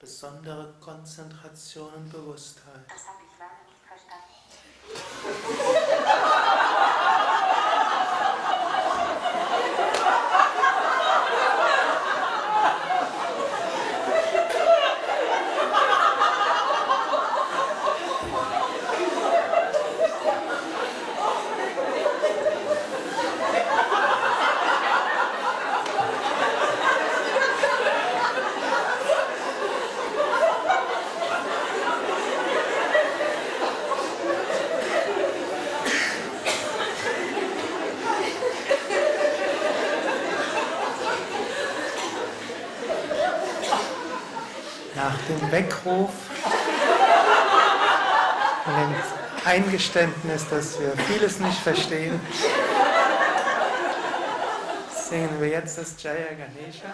besondere Konzentration und Bewusstheit. Nach dem Weckruf und dem Eingeständnis, dass wir vieles nicht verstehen, singen wir jetzt das Jaya Ganesha.